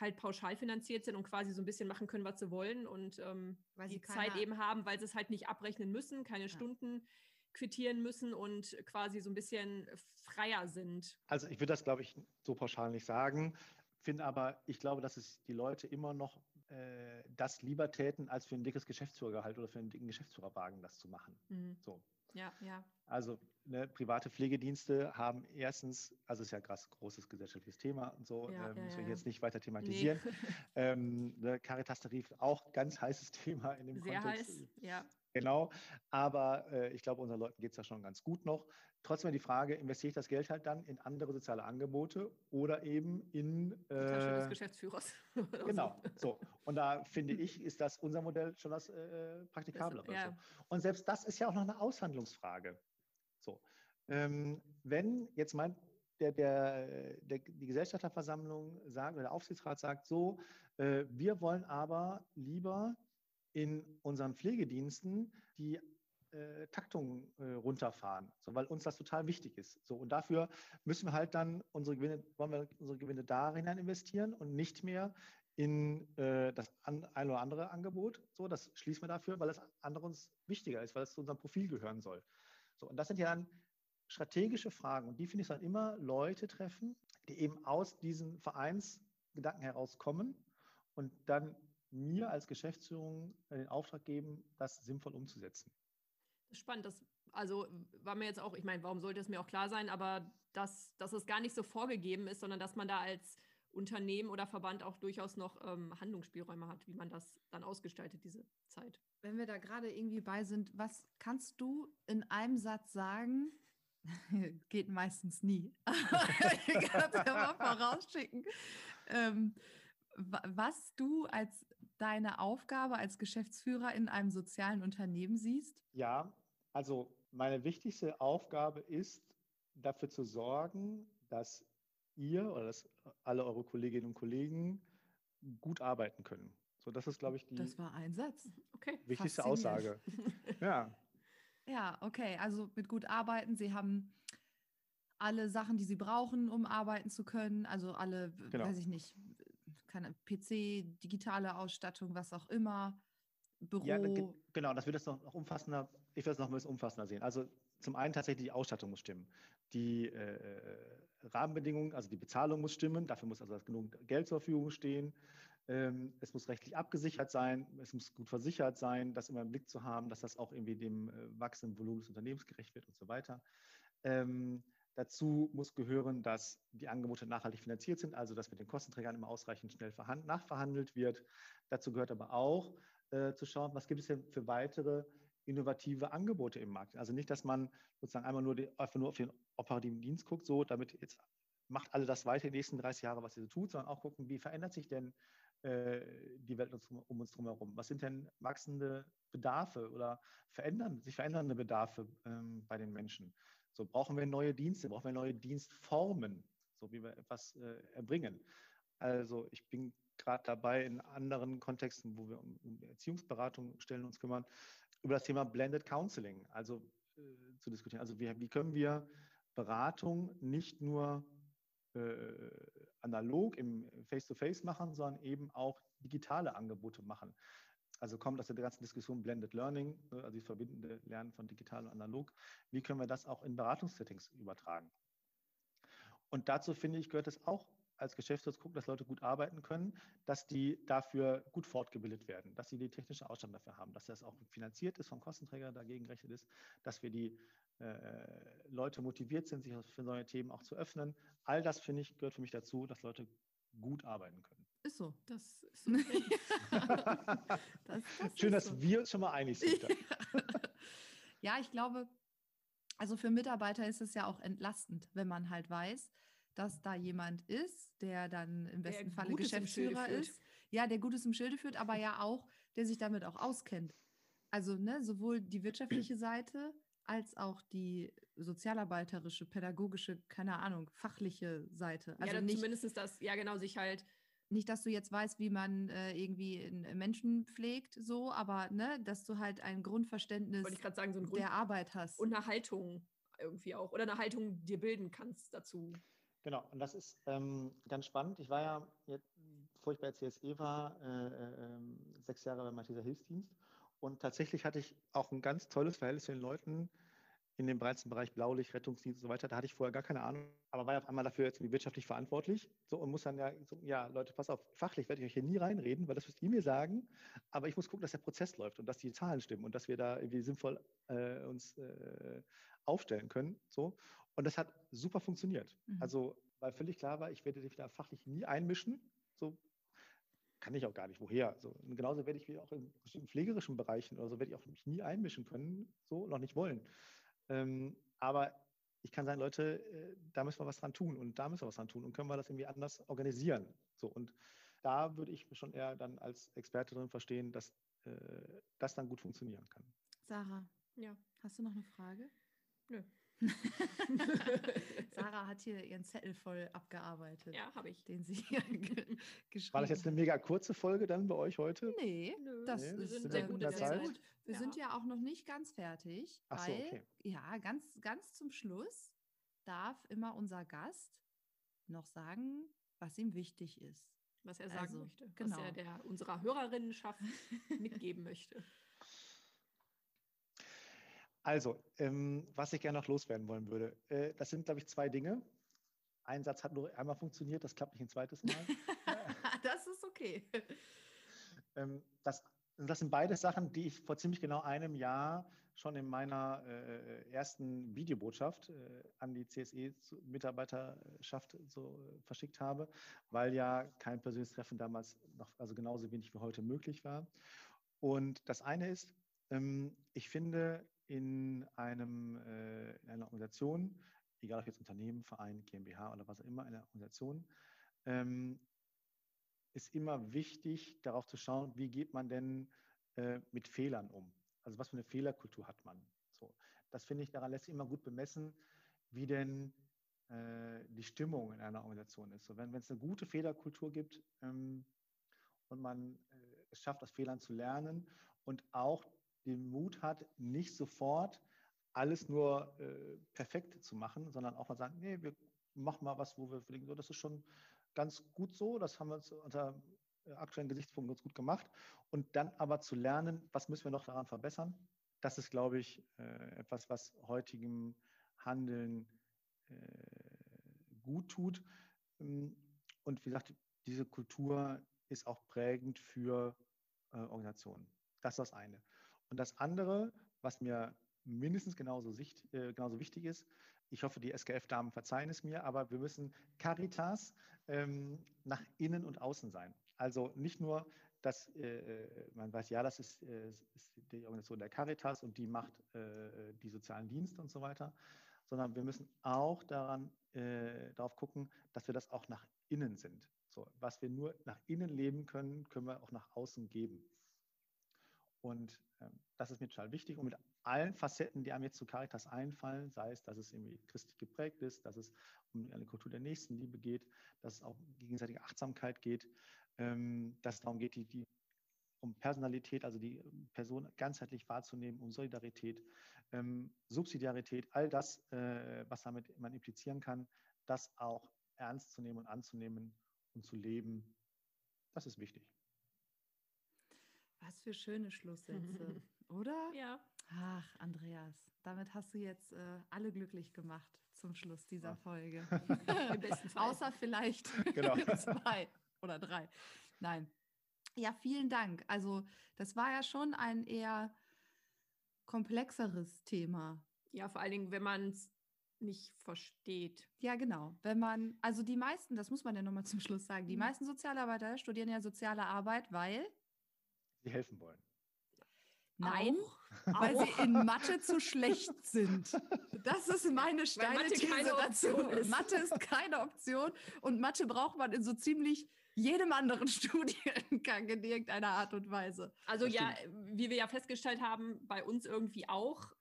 halt pauschal finanziert sind und quasi so ein bisschen machen können, was sie wollen und ähm, Weil die sie Zeit eben haben, weil sie es halt nicht abrechnen müssen, keine Ja. Stunden quittieren müssen und quasi so ein bisschen freier sind. Also ich würde das, glaube ich, so pauschal nicht sagen, finde aber, ich glaube, dass es die Leute immer noch äh, das lieber täten, als für ein dickes Geschäftsführergehalt oder für einen dicken Geschäftsführerwagen das zu machen. Mhm. So. Ja, ja. Also ne, private Pflegedienste haben erstens, also ist ja krass großes gesellschaftliches Thema und so, Ja, ähm, ja, müssen wir ja. jetzt nicht weiter thematisieren. Ähm, ne, Caritas-Tarif auch ganz heißes Thema in dem Sehr Kontext. heiß. Ja. Genau, aber äh, ich glaube, unseren Leuten geht es ja schon ganz gut noch. Trotzdem die Frage, investiere ich das Geld halt dann in andere soziale Angebote oder eben in... Die Tasche des Äh, Geschäftsführers. genau, so. Und da finde ich, ist das unser Modell schon das äh, praktikablere. ja. So. Und selbst das ist ja auch noch eine Aushandlungsfrage. So. Ähm, wenn jetzt mein, der, der, der, die Gesellschafterversammlung sagt oder der Aufsichtsrat sagt so, äh, wir wollen aber lieber in unseren Pflegediensten die äh, Taktung äh, runterfahren, so, weil uns das total wichtig ist. So, und dafür müssen wir halt dann unsere Gewinne, wollen wir unsere Gewinne da hinein investieren und nicht mehr in äh, das an, ein oder andere Angebot. So, das schließen wir dafür, weil das andere uns wichtiger ist, weil es zu unserem Profil gehören soll. So, und das sind ja dann strategische Fragen. Und die finde ich sollten immer Leute treffen, die eben aus diesen Vereinsgedanken herauskommen und dann mir als Geschäftsführung den Auftrag geben, das sinnvoll umzusetzen. Spannend, das also war mir jetzt auch, ich meine, warum sollte es mir auch klar sein, aber dass, dass es gar nicht so vorgegeben ist, sondern dass man da als Unternehmen oder Verband auch durchaus noch ähm, Handlungsspielräume hat, wie man das dann ausgestaltet, diese Zeit. Wenn wir da gerade irgendwie bei sind, was kannst du in einem Satz sagen? Geht meistens nie. ich kann es ja mal vorausschicken. Ähm, wa- was du als deine Aufgabe als Geschäftsführer in einem sozialen Unternehmen siehst? Ja, also meine wichtigste Aufgabe ist, dafür zu sorgen, dass ihr oder dass alle eure Kolleginnen und Kollegen gut arbeiten können. So, das ist, glaube ich, die Das war ein Satz. Okay. wichtigste. Aussage. Ja, Ja, okay. Also mit gut arbeiten. Sie haben alle Sachen, die Sie brauchen, um arbeiten zu können. Also alle, Genau. weiß ich nicht, keine PC, digitale Ausstattung, was auch immer, Büro. ja ge- genau, das wird das noch, noch umfassender, ich will das noch ein bisschen umfassender sehen. Also zum einen tatsächlich die Ausstattung muss stimmen. Die äh, Rahmenbedingungen, also die Bezahlung muss stimmen, dafür muss also genug Geld zur Verfügung stehen. Ähm, es muss rechtlich abgesichert sein, es muss gut versichert sein, das immer im Blick zu haben, dass das auch irgendwie dem äh, wachsenden Volumen des Unternehmens gerecht wird und so weiter. Ähm, dazu muss gehören, dass die Angebote nachhaltig finanziert sind, also dass mit den Kostenträgern immer ausreichend schnell verhand- nachverhandelt wird. Dazu gehört aber auch äh, zu schauen, was gibt es denn für weitere innovative Angebote im Markt. Also nicht, dass man sozusagen einmal nur, die, einfach nur auf den operativen Dienst guckt, so damit jetzt macht alle das weiter die nächsten 30 Jahre, was ihr so tut, sondern auch gucken, wie verändert sich denn äh, die Welt um uns herum? Was sind denn wachsende Bedarfe oder verändern, sich verändernde Bedarfe ähm, bei den Menschen? So brauchen wir neue Dienste, brauchen wir neue Dienstformen, so wie wir etwas äh, erbringen. Also ich bin gerade dabei, in anderen Kontexten, wo wir um, um Erziehungsberatung stellen uns kümmern, über das Thema Blended Counseling, also äh, zu diskutieren. Also wie, wie können wir Beratung nicht nur äh, analog im Face-to-Face machen, sondern eben auch digitale Angebote machen. Also kommt aus der ganzen Diskussion Blended Learning, ne, also das verbindende Lernen von digital und analog. Wie können wir das auch in Beratungssettings übertragen? Und dazu finde ich, gehört es auch als Geschäftsführer gucken, dass Leute gut arbeiten können, dass die dafür gut fortgebildet werden, dass sie die technische Ausstattung dafür haben, dass das auch finanziert ist vom Kostenträger, dagegen gerechnet ist, dass wir die äh, Leute motiviert sind, sich für neue Themen auch zu öffnen. All das, finde ich, gehört für mich dazu, dass Leute gut arbeiten können. Ist so. Das ist okay. das, das Schön, ist dass so. wir uns schon mal einig sind. Ja, ich glaube, also für Mitarbeiter ist es ja auch entlastend, wenn man halt weiß, dass da jemand ist, der dann im Der besten Falle Gutes Geschäftsführer ist. Ja, der Gutes im Schilde führt, aber ja auch, der sich damit auch auskennt. Also ne, sowohl die wirtschaftliche Seite als auch die sozialarbeiterische, pädagogische, keine Ahnung, fachliche Seite. Also ja, dann nicht, zumindest das, ja genau, sich halt, nicht, dass du jetzt weißt, wie man äh, irgendwie einen Menschen pflegt, so, aber ne, dass du halt ein Grundverständnis sagen, so ein Grund der Arbeit hast. und eine Haltung irgendwie auch. Oder eine Haltung dir bilden kannst dazu. Genau, und das ist ähm, ganz spannend. Ich war ja, jetzt, bevor ich bei der CSE war, äh, äh, ähm, sechs Jahre beim Malteser Hilfsdienst. Und tatsächlich hatte ich auch ein ganz tolles Verhältnis zu den Leuten in dem breiten Bereich Blaulicht, Rettungsdienst und so weiter. Da hatte ich vorher gar keine Ahnung, aber war ja auf einmal dafür jetzt wirtschaftlich verantwortlich. So und muss dann ja, so, ja, Leute, pass auf, fachlich werde ich euch hier nie reinreden, weil das müsst ihr mir sagen. Aber ich muss gucken, dass der Prozess läuft und dass die Zahlen stimmen und dass wir da irgendwie sinnvoll äh, uns äh, aufstellen können. So. Und das hat super funktioniert. Mhm. Also, weil völlig klar war, ich werde dich da fachlich nie einmischen. So kann ich auch gar nicht. Woher? So, und genauso werde ich mich auch in bestimmten pflegerischen Bereichen oder so werde ich auch mich nie einmischen können, so noch nicht wollen. Ähm, aber ich kann sagen, Leute, äh, da müssen wir was dran tun und da müssen wir was dran tun und können wir das irgendwie anders organisieren. So und da würde ich schon eher dann als Experte drin verstehen, dass äh, das dann gut funktionieren kann. Sarah, Ja. hast du noch eine Frage? Nö. Sarah hat hier ihren Zettel voll abgearbeitet, Ja, habe ich. den sie hier ge geschrieben War das jetzt eine mega kurze Folge dann bei euch heute? Nee, Nö, das Nee, ist sind in sehr gut Zeit? Zeit. Wir Ja. sind ja auch noch nicht ganz fertig, Ach so, weil okay. ja, ganz, ganz zum Schluss darf immer unser Gast noch sagen, was ihm wichtig ist. was er sagen Also, möchte, genau. was er der, unserer Hörerinnenschaft mitgeben möchte. Also, ähm, was ich gerne noch loswerden wollen würde, äh, das sind, glaube ich, zwei Dinge. Ein Satz hat nur einmal funktioniert, das klappt nicht ein zweites Mal. das ist okay. Ähm, das, das sind beide Sachen, die ich vor ziemlich genau einem Jahr schon in meiner äh, ersten Videobotschaft äh, an die CSE-Mitarbeiterschaft so äh, verschickt habe, weil ja kein persönliches Treffen damals noch, also genauso wenig wie heute möglich war. Und das eine ist, ähm, ich finde in, einem, äh, in einer Organisation, egal ob jetzt Unternehmen, Verein, GmbH oder was auch immer, eine Organisation, ähm, ist immer wichtig, darauf zu schauen, wie geht man denn äh, mit Fehlern um? Also was für eine Fehlerkultur hat man? So, das finde ich, daran lässt sich immer gut bemessen, wie denn äh, die Stimmung in einer Organisation ist. So, wenn es eine gute Fehlerkultur gibt ähm, und man äh, es schafft, aus Fehlern zu lernen und auch den Mut hat, nicht sofort alles nur äh, perfekt zu machen, sondern auch mal sagen, nee, wir machen mal was, wo wir denken, so, das ist schon ganz gut so, das haben wir unter äh, aktuellen Gesichtspunkten ganz gut gemacht. Und dann aber zu lernen, was müssen wir noch daran verbessern, das ist, glaube ich, äh, etwas, was heutigem Handeln äh, gut tut. Ähm, und wie gesagt, diese Kultur ist auch prägend für Organisationen. Das ist das eine. Und das andere, was mir mindestens genauso, sicht, äh, genauso wichtig ist, ich hoffe, die SKF-Damen verzeihen es mir, aber wir müssen Caritas ähm, nach innen und außen sein. Also nicht nur, dass äh, man weiß, ja, das ist, äh, ist, die Organisation der Caritas und die macht äh, die sozialen Dienste und so weiter, sondern wir müssen auch daran, äh, darauf gucken, dass wir das auch nach innen sind. So, was wir nur nach innen leben können, können wir auch nach außen geben. Und ähm, das ist mir total wichtig. Und mit allen Facetten, die einem jetzt zu Caritas einfallen, sei es, dass es irgendwie christlich geprägt ist, dass es um eine Kultur der Nächstenliebe geht, dass es auch gegenseitige Achtsamkeit geht, ähm, dass es darum geht, die, die, um Personalität, also die Person ganzheitlich wahrzunehmen, um Solidarität, ähm, Subsidiarität, all das, äh, was damit man implizieren kann, das auch ernst zu nehmen und anzunehmen und zu leben, das ist wichtig. Was für schöne Schlusssätze, oder? Ja. Ach, Andreas, damit hast du jetzt äh, alle glücklich gemacht zum Schluss dieser Folge. Im besten Fall. Außer vielleicht Genau. zwei oder drei. Nein. Ja, vielen Dank. Also, das war ja schon ein eher komplexeres Thema. Ja, vor allen Dingen, wenn man es nicht versteht. Ja, genau. Wenn man, also die meisten, das muss man ja nochmal zum Schluss sagen, die Mhm. meisten Sozialarbeiter studieren ja soziale Arbeit, weil Sie helfen wollen. Nein, Auch, weil auch. sie in Mathe zu schlecht sind. Das ist meine steile Mathe These keine dazu. Option ist. Mathe ist keine Option und Mathe braucht man in so ziemlich jedem anderen Studiengang in irgendeiner Art und Weise. Also ja, wie wir ja festgestellt haben, bei uns irgendwie auch.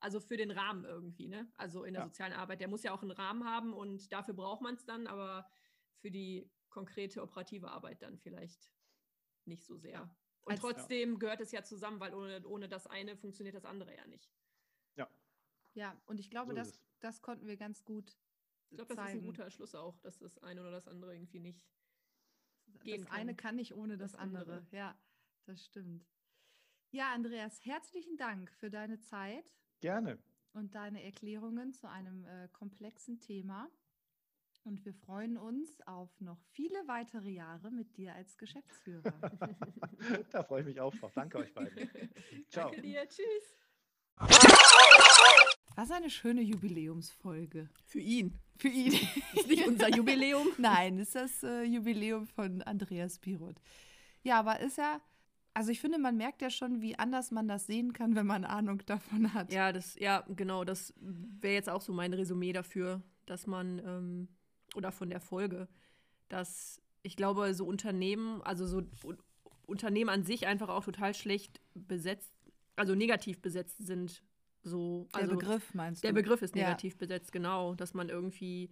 Also für den Rahmen irgendwie, ne? Also in der Ja. sozialen Arbeit. Der muss ja auch einen Rahmen haben und dafür braucht man es dann, aber für die konkrete operative Arbeit dann vielleicht nicht so sehr. Und Als- trotzdem gehört es ja zusammen, weil ohne, ohne das eine funktioniert das andere ja nicht. Ja, Ja, und ich glaube, So ist das, das konnten wir ganz gut Ich glaube, das ist zeigen. ein guter Schluss auch, dass das eine oder das andere irgendwie nicht. das gehen eine kann. kann nicht ohne das, Das andere. andere. Ja, das stimmt. Ja, Andreas, herzlichen Dank für deine Zeit gerne. und deine Erklärungen zu einem äh, komplexen Thema. Und wir freuen uns auf noch viele weitere Jahre mit dir als Geschäftsführer. da freue ich mich auch drauf. Danke euch beiden. Ciao. Danke dir, tschüss. Was eine schöne Jubiläumsfolge. Für ihn. Für ihn. Ist nicht unser Jubiläum. Nein, ist das äh, Jubiläum von Andreas Pirot. Ja, aber ist ja, also ich finde, man merkt ja schon, wie anders man das sehen kann, wenn man Ahnung davon hat. Ja, das, ja, genau, das wäre jetzt auch so mein Resümee dafür, dass man, ähm, oder von der Folge, dass ich glaube, so Unternehmen, also so Unternehmen an sich einfach auch total schlecht besetzt, also negativ besetzt sind. So, Der also Begriff meinst du? der Begriff ist Ja. negativ besetzt, genau, dass man irgendwie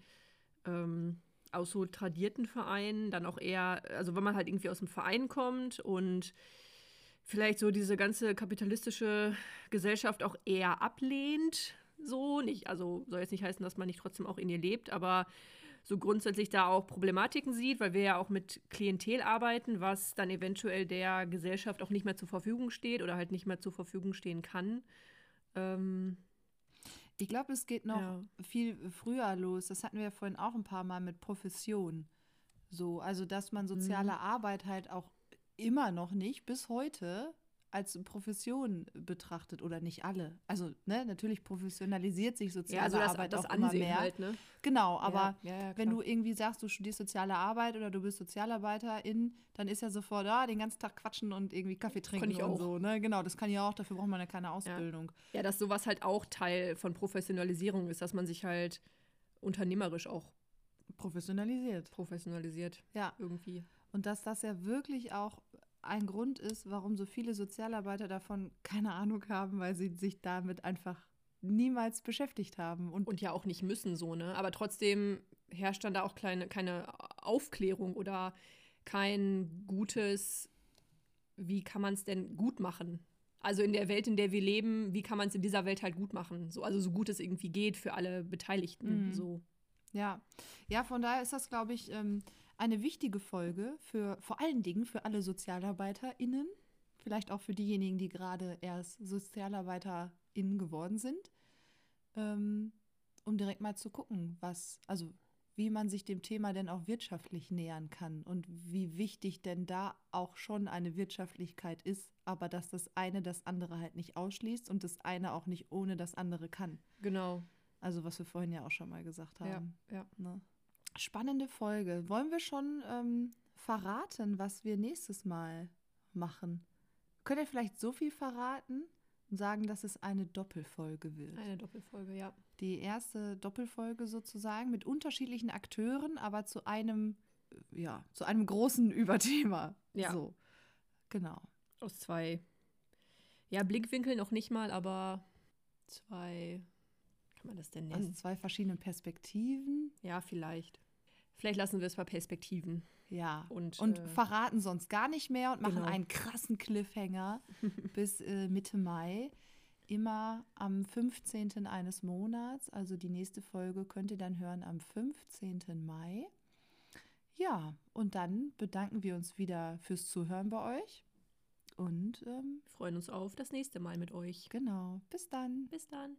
ähm, aus so tradierten Vereinen dann auch eher, also wenn man halt irgendwie aus dem Verein kommt und vielleicht so diese ganze kapitalistische Gesellschaft auch eher ablehnt, so nicht, also soll jetzt nicht heißen, dass man nicht trotzdem auch in ihr lebt, aber so grundsätzlich da auch Problematiken sieht, weil wir ja auch mit Klientel arbeiten, was dann eventuell der Gesellschaft auch nicht mehr zur Verfügung steht oder halt nicht mehr zur Verfügung stehen kann. Ähm, Ich glaube, es geht noch Ja. viel früher los. Das hatten wir ja vorhin auch ein paar Mal mit Profession. So, also dass man soziale Mhm. Arbeit halt auch immer noch nicht bis heute als Profession betrachtet oder nicht alle. Also, ne, natürlich professionalisiert sich soziale ja, also das, Arbeit das auch immer Ansehen mehr. halt, ne? Genau, aber ja, ja, wenn du irgendwie sagst, du studierst soziale Arbeit oder du bist Sozialarbeiterin, dann ist ja sofort, ah, den ganzen Tag quatschen und irgendwie Kaffee trinken ich und auch. so. Ne? Genau, das kann ich auch, dafür braucht man ja keine Ausbildung. Ja, dass sowas halt auch Teil von Professionalisierung ist, dass man sich halt unternehmerisch auch Professionalisiert. professionalisiert Ja. irgendwie. Und dass das ja wirklich auch ein Grund ist, warum so viele Sozialarbeiter davon keine Ahnung haben, weil sie sich damit einfach niemals beschäftigt haben. Und, und ja auch nicht müssen so, ne? Aber trotzdem herrscht dann da auch kleine, keine Aufklärung oder kein gutes, wie kann man es denn gut machen? Also in der Welt, in der wir leben, wie kann man es in dieser Welt halt gut machen? So, also so gut es irgendwie geht für alle Beteiligten. Mhm. So. Ja. Ja, von daher ist das, glaube ich, ähm, eine wichtige Folge für vor allen Dingen für alle SozialarbeiterInnen, vielleicht auch für diejenigen, die gerade erst SozialarbeiterInnen geworden sind, ähm, um direkt mal zu gucken, was, also wie man sich dem Thema denn auch wirtschaftlich nähern kann und wie wichtig denn da auch schon eine Wirtschaftlichkeit ist, aber dass das eine das andere halt nicht ausschließt und das eine auch nicht ohne das andere kann. Genau. Also was wir vorhin ja auch schon mal gesagt haben. Ja, ja. Ne? Spannende Folge. Wollen wir schon ähm, verraten, was wir nächstes Mal machen? Könnt ihr vielleicht so viel verraten? und sagen, dass es eine Doppelfolge wird. Eine Doppelfolge, ja. Die erste Doppelfolge sozusagen mit unterschiedlichen Akteuren, aber zu einem, ja, zu einem großen Überthema. Ja. So. Genau. Aus zwei, ja, Blickwinkeln noch nicht mal, aber zwei, kann man das denn nennen? Aus zwei verschiedenen Perspektiven. Ja, vielleicht. Vielleicht lassen wir es bei Perspektiven. Ja, und, und äh, verraten sonst gar nicht mehr und machen genau. einen krassen Cliffhanger bis äh, Mitte Mai. Immer am 15. eines Monats. Also die nächste Folge könnt ihr dann hören am 15. Mai. Ja, und dann bedanken wir uns wieder fürs Zuhören bei euch. Und ähm, freuen uns auf das nächste Mal mit euch. Genau. Bis dann. Bis dann.